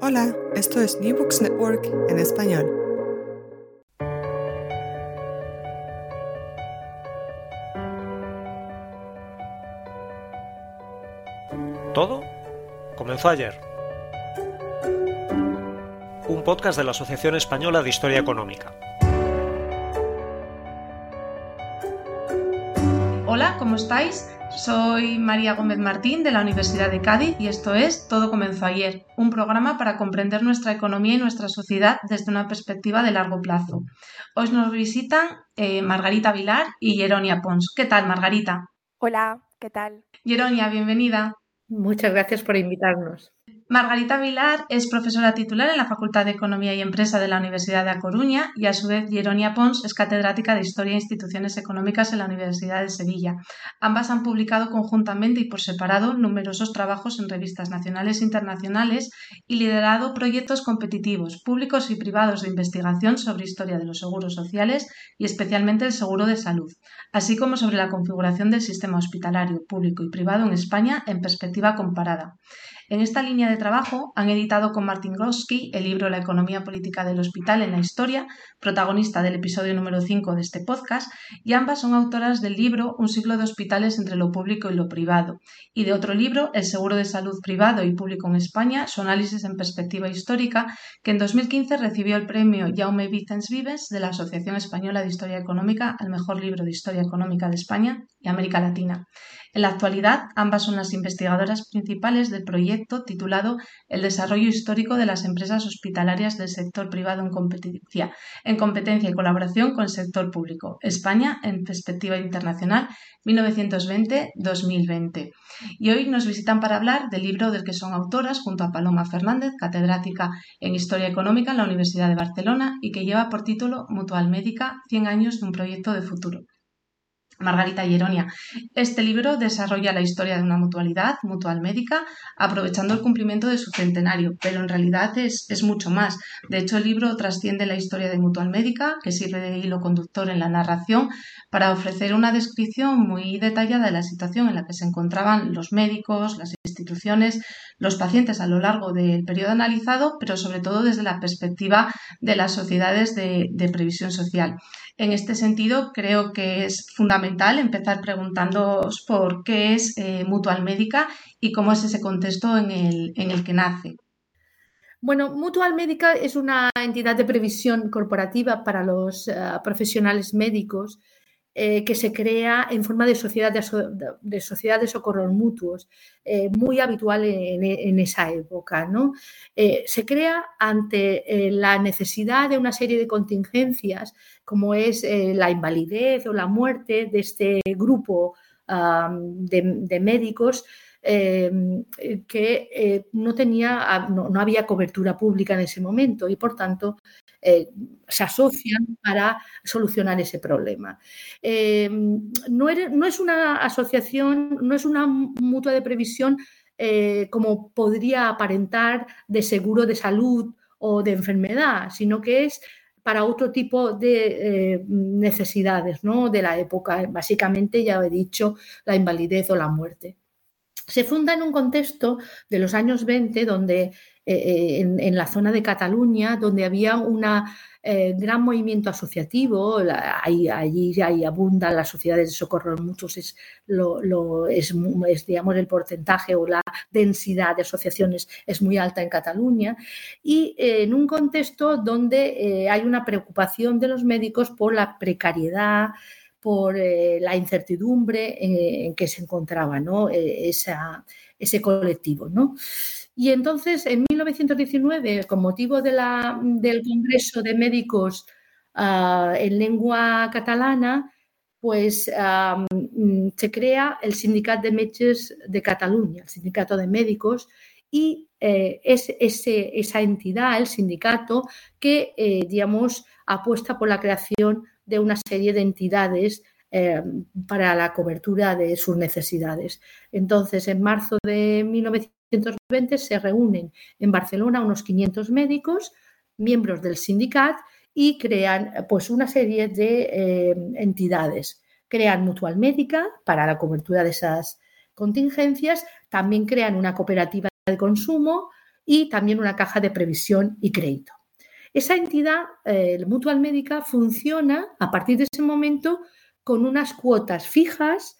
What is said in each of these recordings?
Hola, esto es New Books Network en español. Todo comenzó ayer. Un podcast de la Asociación Española de Historia Económica. Hola, ¿cómo estáis? Soy María Gómez Martín de la Universidad de Cádiz y esto es Todo comenzó ayer, un programa para comprender nuestra economía y nuestra sociedad desde una perspectiva de largo plazo. Hoy nos visitan eh, Margarita Vilar y Jeronia Pons. ¿Qué tal, Margarita? Hola, ¿qué tal? Jeronia, bienvenida. Muchas gracias por invitarnos. Margarita Vilar es profesora titular en la Facultad de Economía y Empresa de la Universidad de A Coruña y a su vez Jeronia Pons es catedrática de Historia e Instituciones Económicas en la Universidad de Sevilla. Ambas han publicado conjuntamente y por separado numerosos trabajos en revistas nacionales e internacionales y liderado proyectos competitivos, públicos y privados de investigación sobre historia de los seguros sociales y especialmente el seguro de salud, así como sobre la configuración del sistema hospitalario público y privado en España en perspectiva comparada. En esta línea de trabajo han editado con Martin Groski el libro La economía política del hospital en la historia, protagonista del episodio número 5 de este podcast, y ambas son autoras del libro Un siglo de hospitales entre lo público y lo privado, y de otro libro, El seguro de salud privado y público en España, su análisis en perspectiva histórica, que en 2015 recibió el premio Jaume Vicens Vives de la Asociación Española de Historia Económica al mejor libro de historia económica de España y América Latina. En la actualidad, ambas son las investigadoras principales del proyecto titulado El desarrollo histórico de las empresas hospitalarias del sector privado en competencia, en competencia y colaboración con el sector público. España en perspectiva internacional 1920-2020. Y hoy nos visitan para hablar del libro del que son autoras junto a Paloma Fernández, catedrática en Historia Económica en la Universidad de Barcelona y que lleva por título Mutual Médica 100 años de un proyecto de futuro. Margarita Hieronia. Este libro desarrolla la historia de una mutualidad, Mutual Médica, aprovechando el cumplimiento de su centenario, pero en realidad es, es, mucho más. De hecho, el libro trasciende la historia de Mutual Médica, que sirve de hilo conductor en la narración, para ofrecer una descripción muy detallada de la situación en la que se encontraban los médicos, las instituciones, los pacientes a lo largo del periodo analizado, pero sobre todo desde la perspectiva de las sociedades de, de previsión social. En este sentido, creo que es fundamental empezar preguntándoos por qué es eh, Mutual Médica y cómo es ese contexto en el, en el que nace. Bueno, Mutual Médica es una entidad de previsión corporativa para los uh, profesionales médicos eh, que se crea en forma de sociedad de, de sociedad socorros mutuos, eh, muy habitual en, esa época. ¿no? Eh, se crea ante la necesidad de una serie de contingencias, como es la invalidez o la muerte de este grupo de, médicos eh, que eh, no, tenía, ah, no, no, había cobertura pública en ese momento y por tanto eh, se asocian para solucionar ese problema. Em, no, no, es una asociación, no es una mutua de previsión como podría aparentar de seguro de salud o de enfermedad, sino que es para otro tipo de necesidades ¿no? de la época, básicamente, ya he dicho, la invalidez o la muerte. Se funda en un contexto de los años 20, donde eh, en, la zona de Cataluña, donde había un eh, gran movimiento asociativo, allí, abundan las sociedades de socorro, muchos es, lo, es, digamos, el porcentaje o la densidad de asociaciones es muy alta en Cataluña, y eh, en un contexto donde hay una preocupación de los médicos por la precariedad, por la incertidumbre en, que se encontraba ¿no? ese colectivo. ¿no? Y entonces, en 1919, con motivo de la, del Congreso de Médicos ah, en lengua catalana, pues se crea el Sindicat de Metges de Cataluña, el Sindicato de Médicos, y eh, es ese, esa entidad, el sindicato, que, eh, digamos, apuesta por la creación de una serie de entidades eh, para la cobertura de sus necesidades. Entonces, en marzo de 1919, 1920 se reúnen en Barcelona unos 500 médicos, miembros del sindicat, y crean pues, una serie de eh, entidades. Crean Mutual Médica para la cobertura de esas contingencias, también crean una cooperativa de consumo y también una caja de previsión y crédito. Esa entidad, eh, Mutual Médica, funciona a partir de ese momento con unas cuotas fijas,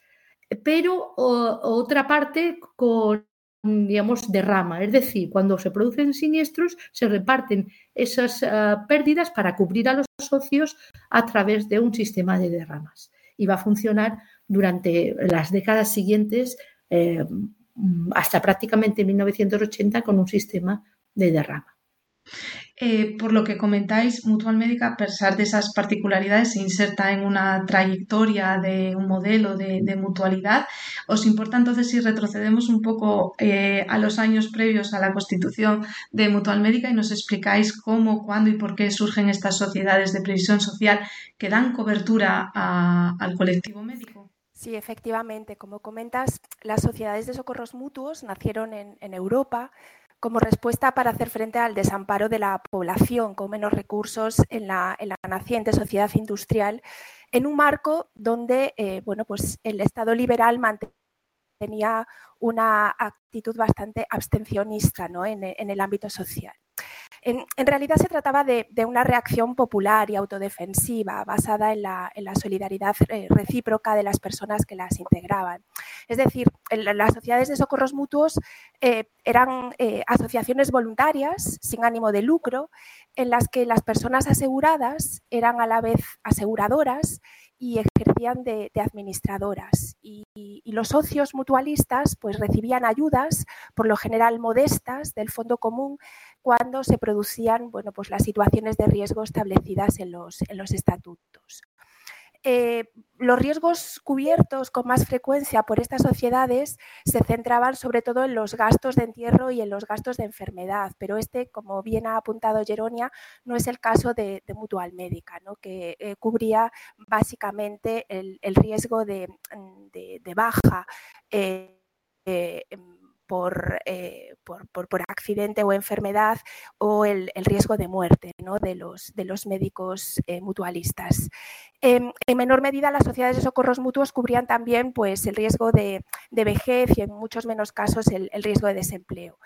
pero otra parte con digamos, derrama. Es decir, cuando se producen siniestros, se reparten esas ah, pérdidas para cubrir a los socios a través de un sistema de derramas. Y va a funcionar durante las décadas siguientes eh, hasta prácticamente 1980 con un sistema de derrama. Eh, por lo que comentáis, Mutual Médica, a pesar de esas particularidades, se inserta en una trayectoria de un modelo de, mutualidad. ¿Os importa entonces si retrocedemos un poco eh, a los años previos a la constitución de Mutual Médica y nos explicáis cómo, cuándo y por qué surgen estas sociedades de previsión social que dan cobertura al colectivo médico? Sí, efectivamente. Como comentas, las sociedades de socorros mutuos nacieron en Europa como respuesta para hacer frente al desamparo de la población con menos recursos en la, naciente sociedad industrial, en un marco donde eh, bueno, pues el Estado liberal mantenía una actitud bastante abstencionista en el ámbito social. En, realidad se trataba de, una reacción popular y autodefensiva basada en la, solidaridad eh, recíproca de las personas que las integraban. Es decir, las sociedades de socorros mutuos eh, eran eh, asociaciones voluntarias sin ánimo de lucro en las que las personas aseguradas eran a la vez aseguradoras y ejercían de, administradoras. Y, los socios mutualistas pues recibían ayudas, por lo general modestas, del fondo común cuando se producían bueno, pues las situaciones de riesgo establecidas en los, en los estatutos. Eh, los riesgos cubiertos con más frecuencia por estas sociedades se centraban sobre todo en los gastos de entierro y en los gastos de enfermedad, pero este, como bien ha apuntado Geronia, no es el caso de, Mutual Médica, que eh, cubría básicamente el, riesgo de, baja. Eh, eh, por, por, accidente o enfermedad o el, riesgo de muerte ¿no? de, los, de, los, médicos eh, mutualistas. En, menor medida, las sociedades de socorros mutuos cubrían también pues, el riesgo de, vejez y en muchos menos casos el riesgo de desempleo.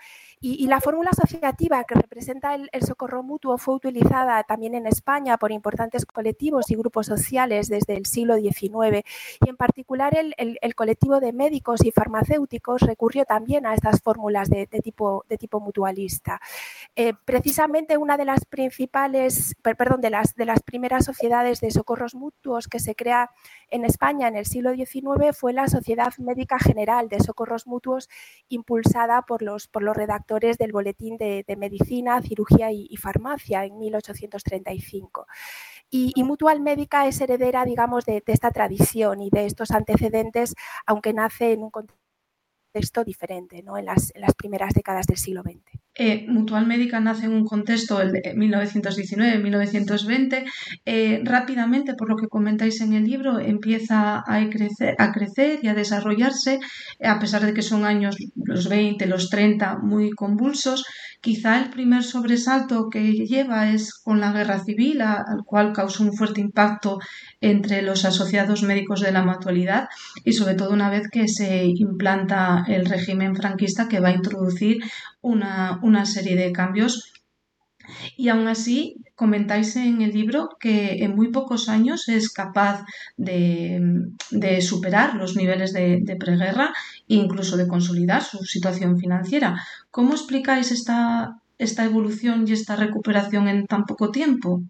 Y, la fórmula asociativa que representa el, socorro mutuo fue utilizada también en España por importantes colectivos y grupos sociales desde el siglo XIX y en particular el, colectivo de médicos y farmacéuticos recurrió también a estas fórmulas de, tipo, de tipo mutualista. Eh, precisamente una de las principales, perdón, de las, de las primeras sociedades de socorros mutuos que se crea en España en el siglo XIX fue la Sociedad Médica General de Socorros Mutuos impulsada por los, por los redactores del Boletín de, Medicina, Cirugía y, Farmacia en 1835. Y, Mutual Médica es heredera, digamos, de, de, esta tradición y de estos antecedentes, aunque nace en un contexto contexto diferente ¿no? en, las, primeras décadas del siglo XX. Eh, Mutual Médica nace en un contexto, el de 1919-1920. Eh, rápidamente, por lo que comentáis en el libro, empieza a crecer, a crecer y a desarrollarse, a pesar de que son años los 20, los 30 muy convulsos. Quizá el primer sobresalto que lleva es con la guerra civil, al cual causó un fuerte impacto entre los asociados médicos de la mutualidad y sobre todo una vez que se implanta el régimen franquista que va a introducir una, una serie de cambios y aún así comentáis en el libro que en muy pocos años es capaz de, superar los niveles de, preguerra e incluso de consolidar su situación financiera. ¿Cómo explicáis esta, esta evolución y esta recuperación en tan poco tiempo?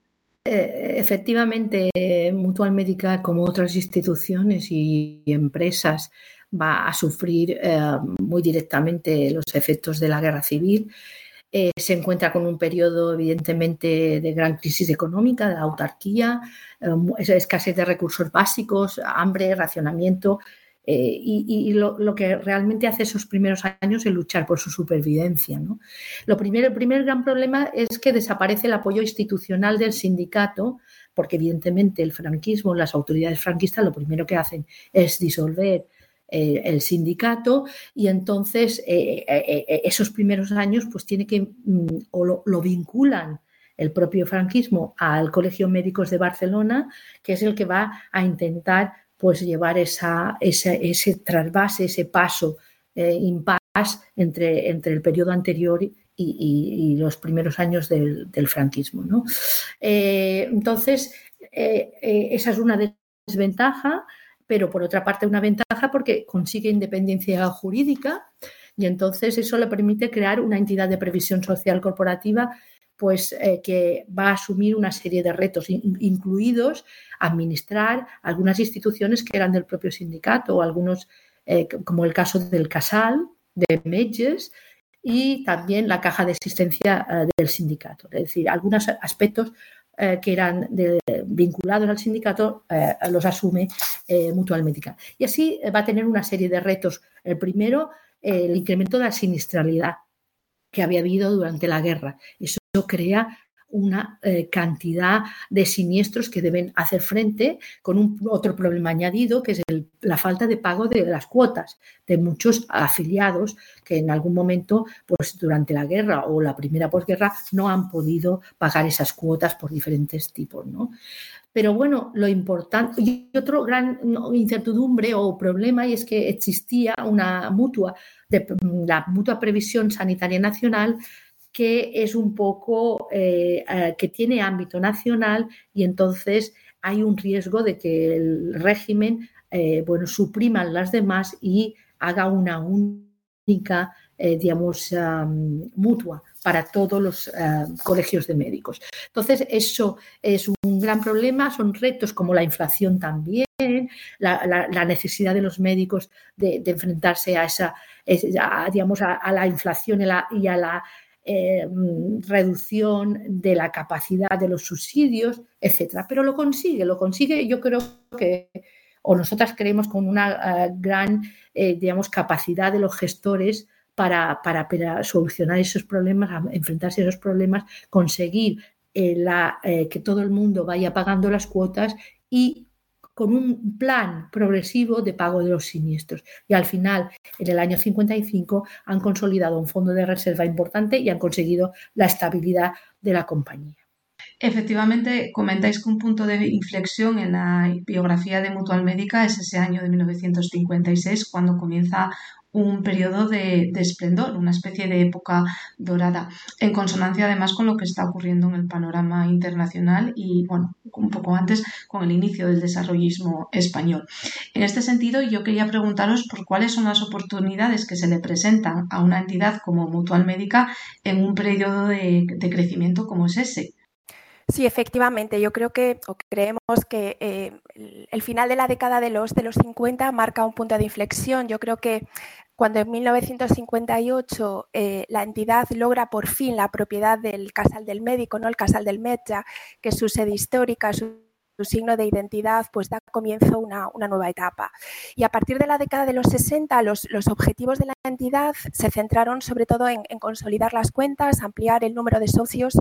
Eh, efectivamente, Mutual Médica, como otras instituciones y empresas, va a sufrir eh, muy directamente los efectos de la guerra civil eh, se encuentra con un periodo, evidentemente, de gran crisis económica, de autarquía, escasez de recursos básicos, hambre, racionamiento. Eh, y, lo, que realmente hace esos primeros años es luchar por su supervivencia. Lo primero, el primer gran problema es que desaparece el apoyo institucional del sindicato, porque evidentemente el franquismo, las autoridades franquistas lo primero que hacen es disolver eh, el sindicato y entonces eh, esos primeros años pues tiene que mm, o lo, vinculan el propio franquismo al Colegio Médicos de Barcelona, que es el que va a intentar pues llevar esa, ese trasvase, ese paso impas entre, entre el periodo anterior y, los primeros años del, franquismo. ¿no? entonces, esa es una desventaja pero por otra parte una ventaja porque consigue independencia jurídica y entonces eso le permite crear una entidad de previsión social corporativa pues eh, que va a asumir una serie de retos, incluidos administrar algunas instituciones que eran del propio sindicato o algunos, eh, como el caso del Casal, de Medges, y también la caja de asistencia eh, del sindicato. Es decir, algunos aspectos que eran vinculados al sindicato los asume Mutual Médica. Y así va a tener una serie de retos. El primero, el incremento de la sinistralidad que había habido durante la guerra. Crea una eh, cantidad de siniestros que deben hacer frente con un otro problema añadido que es la falta de pago de las cuotas de muchos afiliados que en algún momento pues durante la guerra o la primera posguerra no han podido pagar esas cuotas por diferentes tipos ¿no? pero bueno lo importante y otro gran incertidumbre o problema y es que existía una mutua la mutua previsión sanitaria nacional que es un poco, eh, eh, que tiene ámbito nacional y entonces hay un riesgo de que el régimen, eh, bueno, suprima las demás y haga una única, digamos, mutua para todos los colegios de médicos. Entonces, eso es un gran problema, son retos como la inflación también, la, necesidad de los médicos de, enfrentarse a esa, digamos, a, la inflación y a la eh, reducción de la capacidad de los subsidios, etcétera. Pero lo consigue, lo consigue, yo creo que, o nosotras creemos con una eh, gran, eh, digamos, capacidad de los gestores para, para, solucionar esos problemas, enfrentarse a esos problemas, conseguir que todo el mundo vaya pagando las cuotas y con un plan progresivo de pago de los siniestros. Y al final, en el año 55, han consolidado un fondo de reserva importante y han conseguido la estabilidad de la compañía. Efectivamente, comentáis que un punto de inflexión en la biografía de Mutual Médica es ese año de 1956, cuando comienza un periodo de, esplendor, una especie de época dorada, en consonancia además con lo que está ocurriendo en el panorama internacional y, bueno, un poco antes con el inicio del desarrollismo español. En este sentido, yo quería preguntaros por cuáles son las oportunidades que se le presentan a una entidad como Mutual Médica en un periodo de, crecimiento como es ese. Sí, efectivamente. Yo creo que, o creemos que eh, el final de la década de los, de los 50 marca un punto de inflexión. Yo creo que cuando en 1958 eh, la entidad logra por fin la propiedad del Casal del Médico, ¿no? el Casal del Metja, que es su sede histórica, su signo de identidad, pues da comienzo una, una, nueva etapa. Y a partir de la década de los 60, los, objetivos de la entidad se centraron sobre todo en, consolidar las cuentas, ampliar el número de socios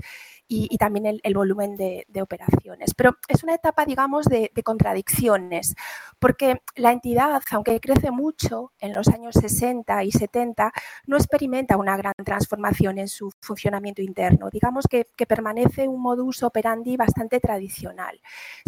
y, también el, volumen de, operaciones. Pero es una etapa, digamos, de, contradicciones, porque la entidad, aunque crece mucho en los años 60 y 70, no experimenta una gran transformación en su funcionamiento interno. Digamos que permanece un modus operandi bastante tradicional.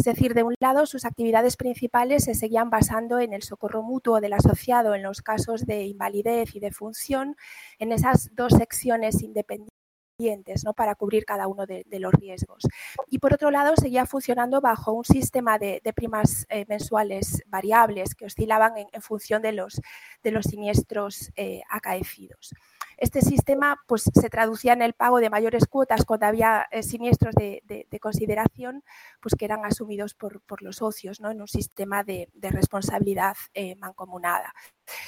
Es decir, de un lado, sus actividades principales se seguían basando en el socorro mutuo del asociado en los casos de invalidez y de función, en esas dos secciones independientes ¿no? para cubrir cada uno de, los riesgos. Y por otro lado, seguía funcionando bajo un sistema de, primas eh, mensuales variables que oscilaban en, en, función de los, de los siniestros eh, acaecidos. Este sistema pues, se traducía en el pago de mayores cuotas cuando había eh, siniestros de, de, de, consideración pues, que eran asumidos por, por los socios ¿no? en un sistema de, responsabilidad eh, mancomunada.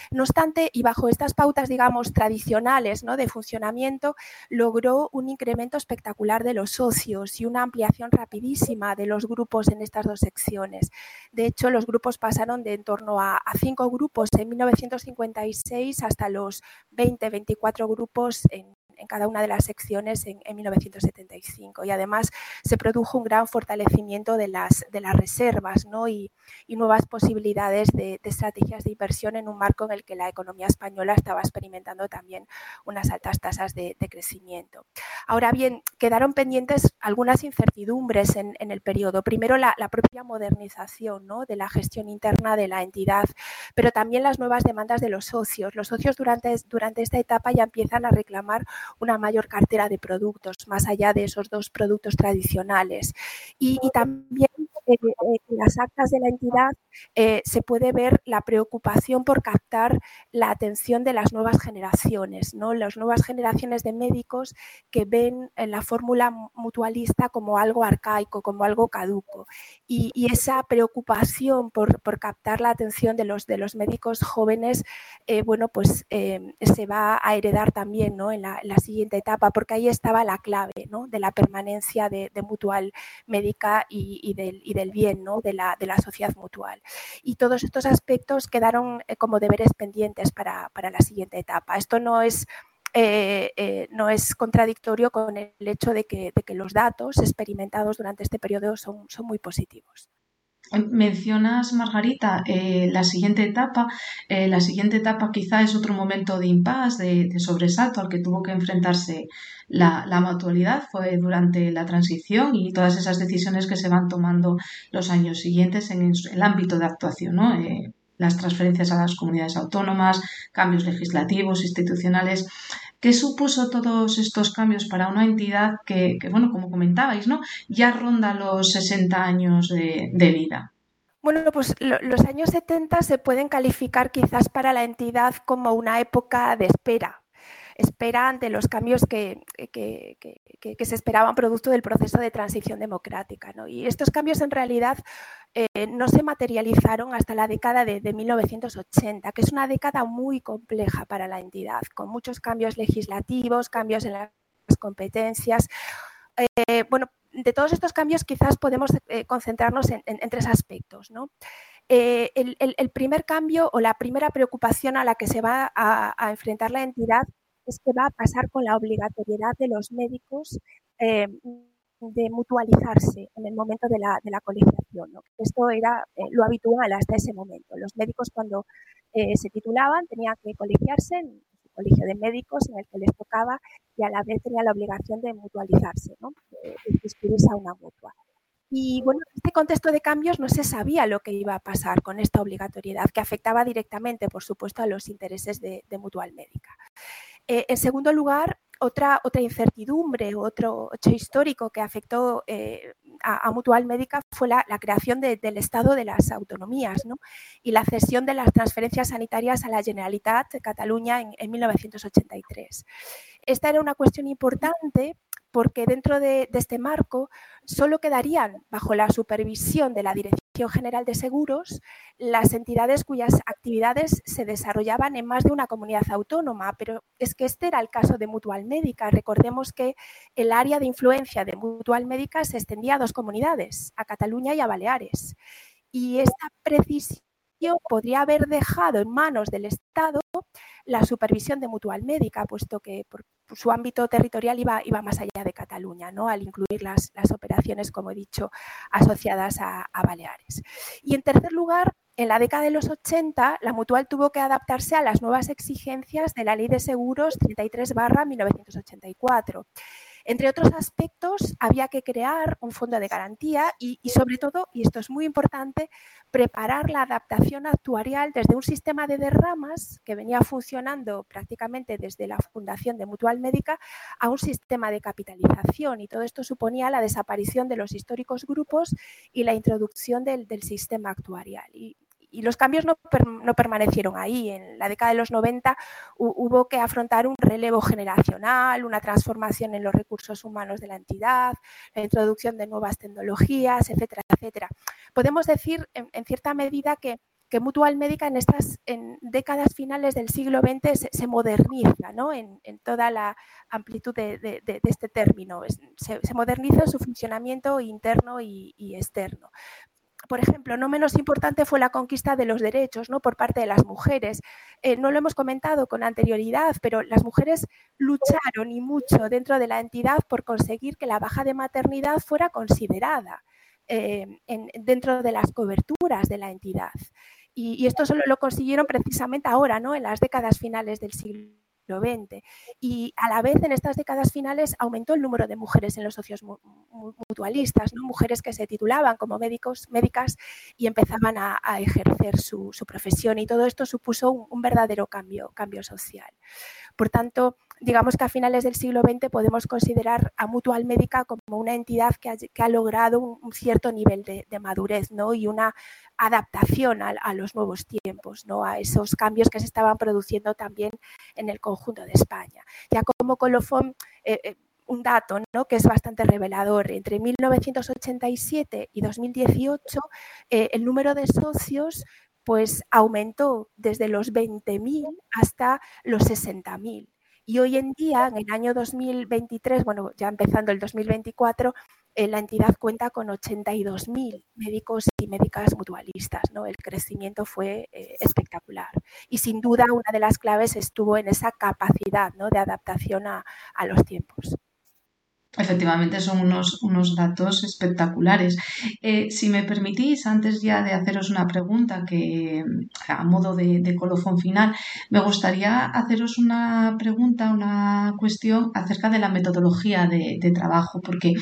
No obstante, y bajo estas pautas, digamos, tradicionales ¿no? de funcionamiento, logró un incremento espectacular de los socios y una ampliación rapidísima de los grupos en estas dos secciones. De hecho, los grupos pasaron de en torno a, a cinco grupos en 1956 hasta los 20, 24 grupos en en cada una de las secciones en, en, 1975 y además se produjo un gran fortalecimiento de las, de las reservas ¿no? y, y, nuevas posibilidades de, de, estrategias de inversión en un marco en el que la economía española estaba experimentando también unas altas tasas de, de crecimiento. Ahora bien, quedaron pendientes algunas incertidumbres en, en el periodo. Primero, la, la propia modernización ¿no? de la gestión interna de la entidad, pero también las nuevas demandas de los socios. Los socios durante, durante esta etapa ya empiezan a reclamar una mayor cartera de productos, más allá de esos dos productos tradicionales. Y, también eh, eh, en las actas de la entidad eh, se puede ver la preocupación por captar la atención de las nuevas generaciones, ¿no? las nuevas generaciones de médicos que ven en la fórmula mutualista como algo arcaico, como algo caduco. Y, esa preocupación por, por, captar la atención de los, de los médicos jóvenes, bueno, pues se va a heredar también ¿no? en, la, siguiente etapa, porque ahí estaba la clave ¿no? de la permanencia de, mutual médica y, del, bien ¿no? de, la, de la sociedad mutual. Y todos estos aspectos quedaron eh, como deberes pendientes para, la siguiente etapa. Esto no es eh, eh, no es contradictorio con el hecho de que, los datos experimentados durante este periodo son muy positivos. Mencionas, Margarita, eh, la siguiente etapa. Eh, la siguiente etapa quizá es otro momento de impasse, de, sobresalto al que tuvo que enfrentarse la, la mutualidad. Fue durante la transición y todas esas decisiones que se van tomando los años siguientes en el ámbito de actuación, ¿no? Eh, las transferencias a las comunidades autónomas, cambios legislativos, institucionales. ¿Qué supuso todos estos cambios para una entidad que, bueno, como comentabais, ¿no? ya ronda los 60 años de, vida? Bueno, pues lo, los años 70 se pueden calificar quizás para la entidad como una época de espera, espera ante los cambios que, que, que, que, se esperaban producto del proceso de transición democrática. ¿no? Y estos cambios en realidad eh, no se materializaron hasta la década de, de, 1980, que es una década muy compleja para la entidad, con muchos cambios legislativos, cambios en las competencias. Eh, bueno, de todos estos cambios quizás podemos eh, concentrarnos en, tres aspectos. ¿no? El, primer cambio o la primera preocupación a la que se va a, enfrentar la entidad es que va a pasar con la obligatoriedad de los médicos de mutualizarse en el momento de la, de la colegiación. Esto era eh, lo habitual hasta ese momento. Los médicos cuando eh, se titulaban tenían que colegiarse en su colegio de médicos en el que les tocaba y a la vez tenía la obligación de mutualizarse, ¿no? de inscribirse a una mutua. Y bueno, en este contexto de cambios no se sabía lo que iba a pasar con esta obligatoriedad, que afectaba directamente, por supuesto, a los intereses de, de Mutual Médica. Eh, en segundo lugar, otra, otra incertidumbre, otro hecho histórico que afectó eh, a, Mutual Médica fue la, creación de, del Estado de las Autonomías ¿no? y la cesión de las transferencias sanitarias a la Generalitat de Cataluña en 1983. Esta era una cuestión importante porque dentro de, este marco solo quedarían bajo la supervisión de la Dirección General de Seguros las entidades cuyas actividades se desarrollaban en más de una comunidad autónoma, pero es que este era el caso de Mutual Médica. Recordemos que el área de influencia de Mutual Médica se extendía a dos comunidades, a Cataluña y a Baleares. Y esta precisión podría haber dejado en manos del Estado la supervisión de Mutual Médica, puesto que por su ámbito territorial iba, iba más allá de Cataluña, ¿no? al incluir las, operaciones, como he dicho, asociadas a, Baleares. Y en tercer lugar, en la década de los 80, la Mutual tuvo que adaptarse a las nuevas exigencias de la Ley de Seguros 33-1984 entre otros aspectos, había que crear un fondo de garantía y, sobre todo, y esto es muy importante, preparar la adaptación actuarial desde un sistema de derramas que venía funcionando prácticamente desde la fundación de Mutual Médica a un sistema de capitalización. Y todo esto suponía la desaparición de los históricos grupos y la introducción del, sistema actuarial. Y los cambios no, permanecieron ahí. En la década de los 90 hubo que afrontar un relevo generacional, una transformación en los recursos humanos de la entidad, la introducción de nuevas tecnologías, etcétera, etcétera. Podemos decir, en, cierta medida, que, Mutual Médica en estas décadas finales del siglo XX se, moderniza ¿no? en, toda la amplitud de, este término. Se, moderniza su funcionamiento interno y externo por ejemplo, no menos importante fue la conquista de los derechos ¿no? por parte de las mujeres. Eh, no lo hemos comentado con anterioridad, pero las mujeres lucharon y mucho dentro de la entidad por conseguir que la baja de maternidad fuera considerada eh, dentro de las coberturas de la entidad. Y, y, esto solo lo consiguieron precisamente ahora, ¿no? en las décadas finales del siglo Y a la vez, en estas décadas finales, aumentó el número de mujeres en los socios mutualistas, ¿no? mujeres que se titulaban como médicos, médicas y empezaban a, ejercer su, profesión. Y todo esto supuso un, verdadero cambio, cambio social. Por tanto, digamos que a finales del siglo XX podemos considerar a Mutual Médica como una entidad que ha, logrado un, cierto nivel de, madurez ¿no? y una adaptación a, los nuevos tiempos, ¿no? a esos cambios que se estaban produciendo también en el conjunto de España. Ya como colofón, eh, eh, un dato ¿no? que es bastante revelador. Entre 1987 y 2018, eh, el número de socios pues, aumentó desde los 20.000 hasta los 60.000. Y hoy en día, en el año 2023, bueno, ya empezando el 2024, eh, la entidad cuenta con 82.000 médicos y médicas mutualistas. ¿no? El crecimiento fue eh, espectacular. Y sin duda una de las claves estuvo en esa capacidad ¿no? de adaptación a los tiempos. Efectivamente, son unos, unos datos espectaculares. Eh, si me permitís, antes ya de haceros una pregunta que a modo de, colofón final, me gustaría haceros una pregunta, una cuestión acerca de la metodología de, trabajo, porque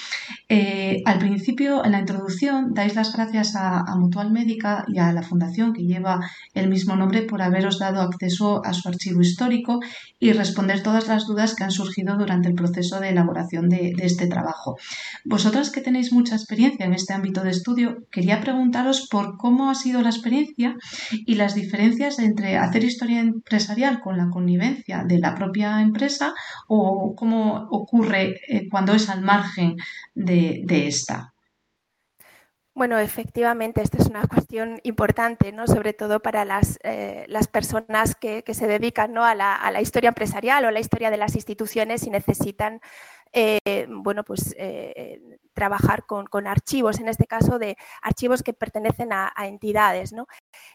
eh, al principio, en la introducción, dais las gracias a, Mutual Médica y a la fundación que lleva el mismo nombre por haberos dado acceso a su archivo histórico y responder todas las dudas que han surgido durante el proceso de elaboración de este trabajo. Vosotras que tenéis mucha experiencia en este ámbito de estudio, quería preguntaros por cómo ha sido la experiencia y las diferencias entre hacer historia empresarial con la connivencia de la propia empresa o cómo ocurre eh, cuando es al margen de, esta. Bueno, efectivamente, esta es una cuestión importante, ¿no? sobre todo para las, eh, las personas que, se dedican ¿no? a, la, a, la, historia empresarial o a la historia de las instituciones y necesitan eh, bueno, pues eh, trabajar con, archivos, en este caso de archivos que pertenecen a, entidades. ¿no?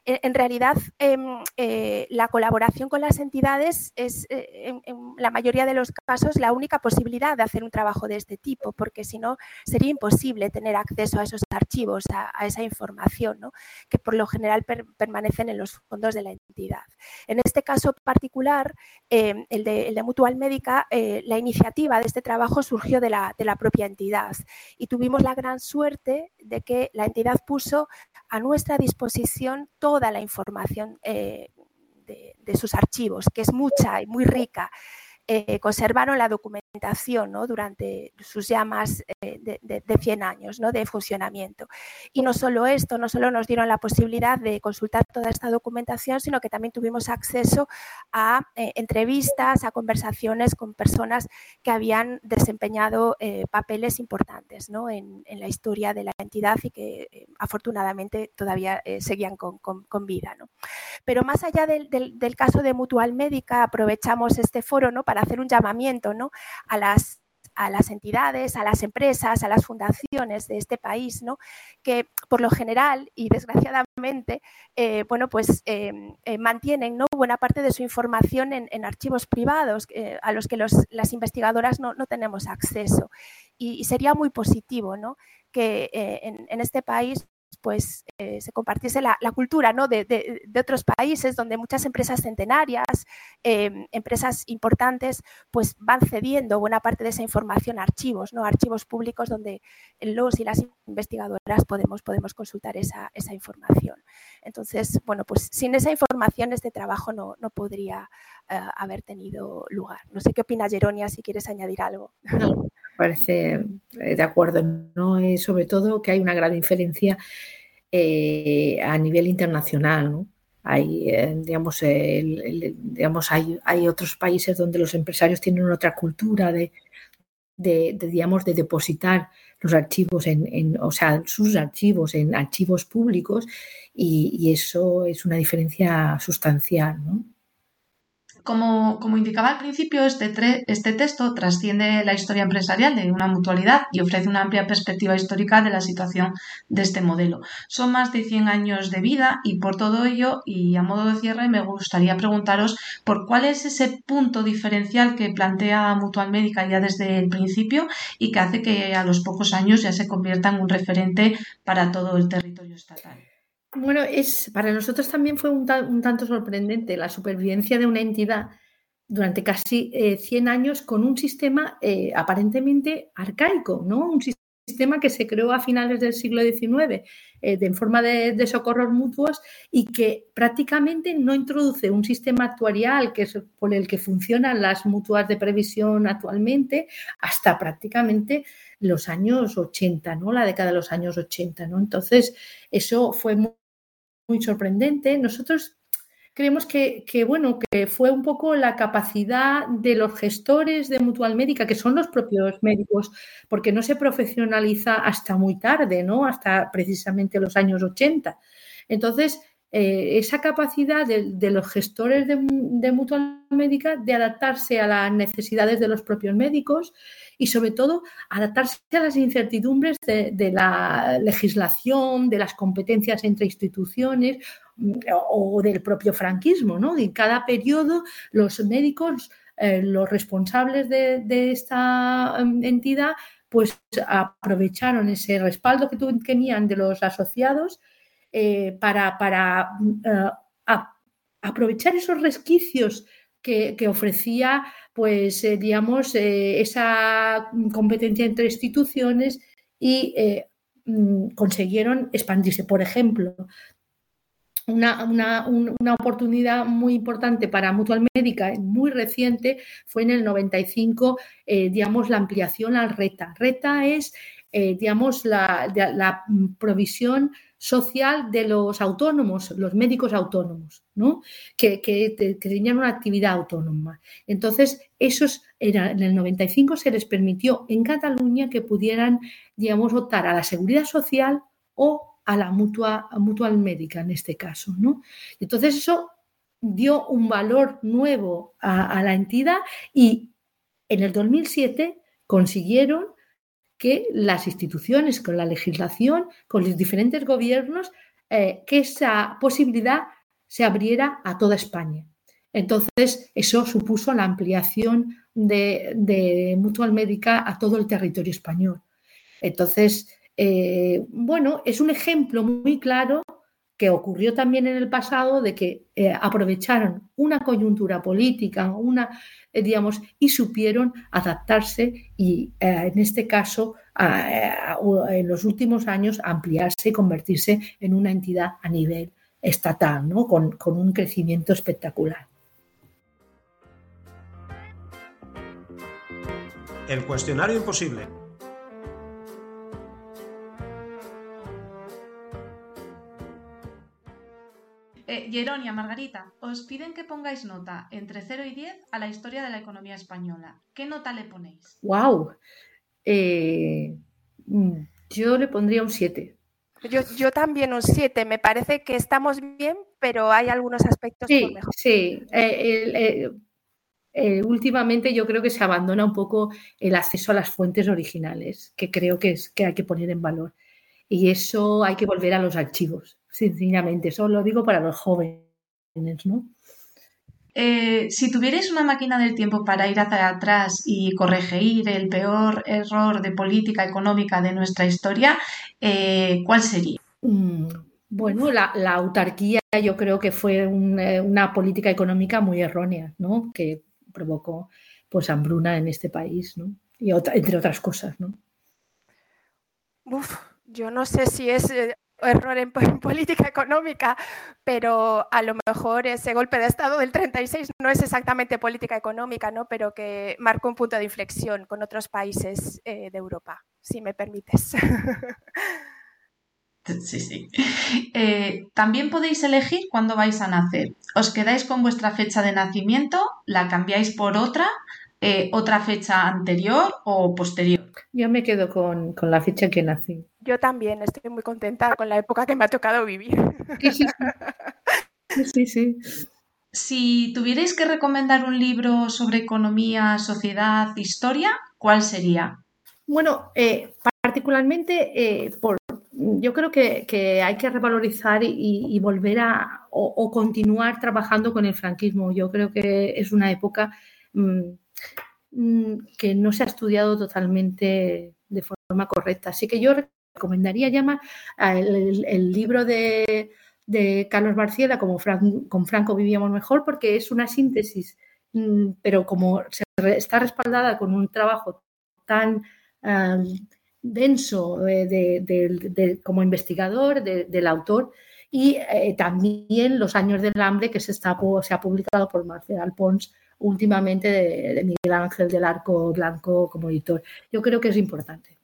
En, realidad, em, eh, la colaboración con las entidades es, en, la mayoría de los casos, la única posibilidad de hacer un trabajo de este tipo, porque si no, sería imposible tener acceso a esos archivos, a, esa información, ¿no? que por lo general permanecen en los fondos de la entidad. En este caso particular, em, el de, el, de, Mutual Médica, la iniciativa de este trabajo surgió de la, propia entidad y tuvimos la gran suerte de que la entidad puso a nuestra disposición toda la información eh, de, sus archivos, que es mucha y muy rica. Eh, conservaron la documentación durante sus ya más eh, de, de, 100 años de funcionamiento. Y no solo esto, no solo nos dieron la posibilidad de consultar toda esta documentación, sino que también tuvimos acceso a eh, entrevistas, a conversaciones con personas que habían desempeñado eh, papeles importantes en, la historia de la entidad y que afortunadamente todavía seguían con, vida. Pero más allá del, caso de Mutual Médica, aprovechamos este foro para hacer un llamamiento ¿no? A las a las entidades, a las empresas, a las fundaciones de este país, ¿no? que por lo general y desgraciadamente, eh, bueno, pues eh, eh, mantienen ¿no? buena parte de su información en, en archivos privados a los que las investigadoras no, no tenemos acceso. Y, y, sería muy positivo ¿no? que en, en este país pues eh, se compartiese la, cultura ¿no? de, de, otros países donde muchas empresas centenarias, eh, empresas importantes, pues van cediendo buena parte de esa información a archivos, ¿no? archivos públicos donde los y las investigadoras podemos, podemos consultar esa, esa información. Entonces, bueno, pues sin esa información este trabajo no, no podría uh, haber tenido lugar. No sé qué opina Jeronia, si quieres añadir algo. Parece eh, de acuerdo, ¿no? Y sobre todo que hay una gran diferencia eh, a nivel internacional, ¿no? Hay, eh, digamos, digamos hay, hay, otros países donde los empresarios tienen otra cultura de, de, de digamos, de depositar los archivos en, en, o sea, sus archivos en archivos públicos y, y eso es una diferencia sustancial, ¿no? Como, indicaba al principio, este, este, texto trasciende la historia empresarial de una mutualidad y ofrece una amplia perspectiva histórica de la situación de este modelo. Son más de 100 años de vida y por todo ello, y a modo de cierre, me gustaría preguntaros por cuál es ese punto diferencial que plantea Mutual Médica ya desde el principio y que hace que a los pocos años ya se convierta en un referente para todo el territorio estatal. Bueno, es, para nosotros también fue un, un, tanto sorprendente la supervivencia de una entidad durante casi eh, 100 años con un sistema eh, aparentemente arcaico, ¿no? Un sistema que se creó a finales del siglo XIX eh, en forma de, de, socorros mutuos y que prácticamente no introduce un sistema actuarial que es por el que funcionan las mutuas de previsión actualmente hasta prácticamente los años 80, ¿no? La década de los años 80, ¿no? Entonces, eso fue muy, muy sorprendente. Nosotros creemos que, que, bueno, que fue un poco la capacidad de los gestores de Mutual Médica, que son los propios médicos, porque no se profesionaliza hasta muy tarde, ¿no? Hasta precisamente los años 80. Entonces, eh, esa capacidad de, los gestores de, Mutual Médica de adaptarse a las necesidades de los propios médicos y sobre todo adaptarse a las incertidumbres de, la legislación, de las competencias entre instituciones mm, o del propio franquismo. ¿no? En cada periodo los médicos, eh, los responsables de, esta um, entidad, pues aprovecharon ese respaldo que tenían de los asociados eh, para, para uh, a, aprovechar esos resquicios que, ofrecía, pues, eh, digamos, eh, esa competencia entre instituciones y mm, consiguieron expandirse. Por ejemplo, una, una, una, oportunidad muy importante para Mutual Médica, muy reciente, fue en el 95, eh, digamos, la ampliación al RETA. RETA es, eh, digamos, la, provisión social de los autónomos, los médicos autónomos, ¿no? que, tenían una actividad autónoma. Entonces, esos era, en el 95 se les permitió en Cataluña que pudieran, digamos, optar a la seguridad social o a la mutua, mutual médica en este caso. ¿no? Entonces, eso dio un valor nuevo a, a la entidad y en el 2007 consiguieron que las instituciones, con la legislación, con los diferentes gobiernos, eh, que esa posibilidad se abriera a toda España. Entonces, eso supuso la ampliación de, de Mutual Médica a todo el territorio español. Entonces, eh, bueno, es un ejemplo muy claro que ocurrió también en el pasado de que eh, aprovecharon una coyuntura política, una, eh, digamos, y supieron adaptarse y eh, en este caso en los últimos años ampliarse y convertirse en una entidad a nivel estatal, ¿no? con, con un crecimiento espectacular. El cuestionario imposible. Jeronia, Margarita, os piden que pongáis nota entre 0 y 10 a la historia de la economía española. ¿Qué nota le ponéis? ¡Wow! Eh, mm, yo le pondría un 7. Yo, yo también un 7. Me parece que estamos bien, pero hay algunos aspectos Sí, por mejor. sí. Eh, eh, últimamente yo creo que se abandona un poco el acceso a las fuentes originales, que creo que, es, que hay que poner en valor. Y eso hay que volver a los archivos, sencillamente. Eso lo digo para los jóvenes, ¿no? Eh, si tuvierais una máquina del tiempo para ir hacia atrás y corregir el peor error de política económica de nuestra historia, eh, ¿cuál sería? Mm, Bueno, la, la autarquía yo creo que fue un, eh, una política económica muy errónea, ¿no? Que provocó pues hambruna en este país, ¿no? Y otra- entre otras cosas, ¿no? Uf, yo no sé si es eh, error en, po- en política económica, pero a lo mejor ese golpe de Estado del 36 no es exactamente política económica, ¿no? Pero que marcó un punto de inflexión con otros países eh, de Europa, si me permites. Sí, sí. Eh, también podéis elegir cuándo vais a nacer. ¿Os quedáis con vuestra fecha de nacimiento? ¿La cambiáis por otra? Eh, ¿Otra fecha anterior o posterior? Yo me quedo con, con la fecha que nací. Yo también estoy muy contenta con la época que me ha tocado vivir. Sí, sí. Si tuvierais que recomendar un libro sobre economía, sociedad, historia, ¿cuál sería? Bueno, eh, particularmente eh, por, yo creo que, que hay que revalorizar y, y volver a o, o continuar trabajando con el franquismo. Yo creo que es una época mm, mm, que no se ha estudiado totalmente de forma correcta. Así que yo recomendaría llamar el, el- libro de, Carlos Barciela, como con Franco vivíamos mejor, porque es una síntesis, mm, pero como se re- está respaldada con un trabajo tan ah, denso eh, de- de- como investigador de- del autor y eh, también Los años del hambre que se, está, se ha publicado por Marcial Pons últimamente de Miguel Ángel del Arco Blanco como editor. Yo creo que es importante.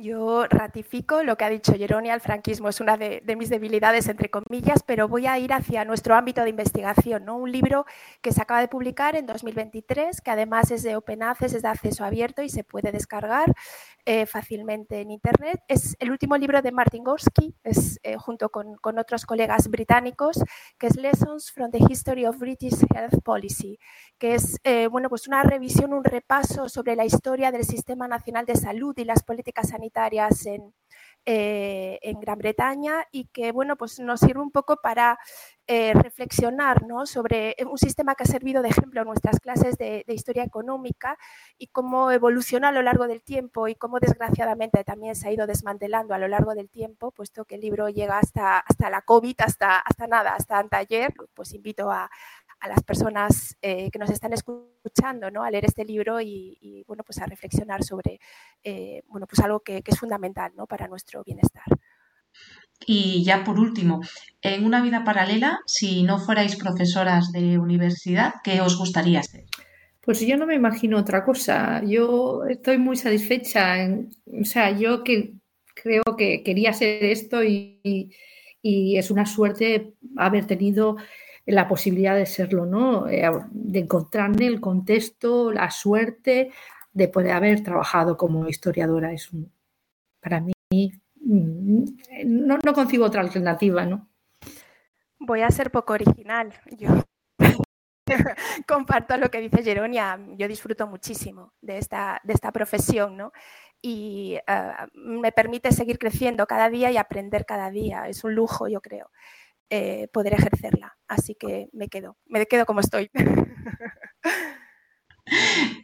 Yo ratifico lo que ha dicho Jeronia, el franquismo es una de, de mis debilidades, entre comillas, pero voy a ir hacia nuestro ámbito de investigación, ¿no? Un libro que se acaba de publicar en 2023, que además es de Open Access, es de acceso abierto y se puede descargar eh, fácilmente en Internet. Es el último libro de Martin Gorski, es, eh, junto con, con otros colegas británicos, que es Lessons from the History of British Health Policy, que es eh, bueno, pues una revisión, un repaso sobre la historia del Sistema Nacional de Salud y las políticas sanitarias en, eh, en Gran Bretaña y que bueno, pues nos sirve un poco para eh, reflexionar ¿no? sobre un sistema que ha servido de ejemplo en nuestras clases de, historia económica y cómo evoluciona a lo largo del tiempo y cómo desgraciadamente también se ha ido desmantelando a lo largo del tiempo, puesto que el libro llega hasta, hasta la COVID, hasta, hasta nada, hasta anteayer, pues invito a las personas eh, que nos están escuchando ¿no? a leer este libro y, y, bueno, pues a reflexionar sobre eh, bueno, pues algo que, que es fundamental ¿no? para nuestro bienestar. Y ya por último, en una vida paralela, si no fuerais profesoras de universidad, ¿qué os gustaría ser? Pues yo no me imagino otra cosa. Yo estoy muy satisfecha. En, o sea, yo que creo que quería hacer esto y, y, y es una suerte haber tenido la posibilidad de serlo, ¿no? Eh, De encontrarme el contexto, la suerte de poder haber trabajado como historiadora. Es para mí, mm, no, no concibo otra alternativa, ¿no? Voy a ser poco original. Yo comparto lo que dice Jeronia. Yo disfruto muchísimo de esta, de esta profesión, ¿no? Y uh, me permite seguir creciendo cada día y aprender cada día. Es un lujo, yo creo, eh, poder ejercerla. Así que me quedo, me quedo como estoy.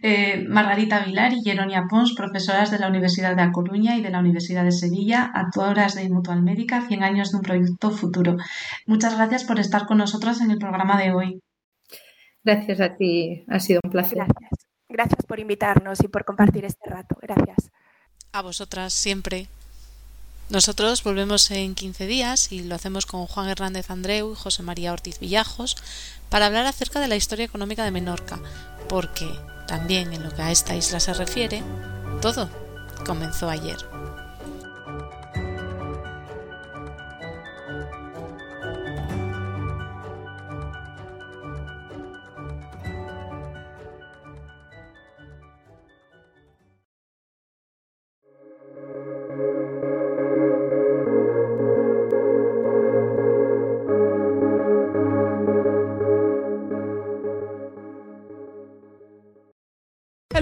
Eh, Margarita Vilar y Jeronia Pons, profesoras de la Universidad de A Coruña y de la Universidad de Sevilla, actuadoras de Mutual Médica, 100 años de un proyecto futuro. Muchas gracias por estar con nosotras en el programa de hoy. Gracias a ti, ha sido un placer. Gracias. Gracias por invitarnos y por compartir este rato. Gracias. A vosotras siempre. Nosotros volvemos en 15 días y lo hacemos con Juan Hernández Andreu y José María Ortiz Villajos para hablar acerca de la historia económica de Menorca, porque también en lo que a esta isla se refiere, todo comenzó ayer.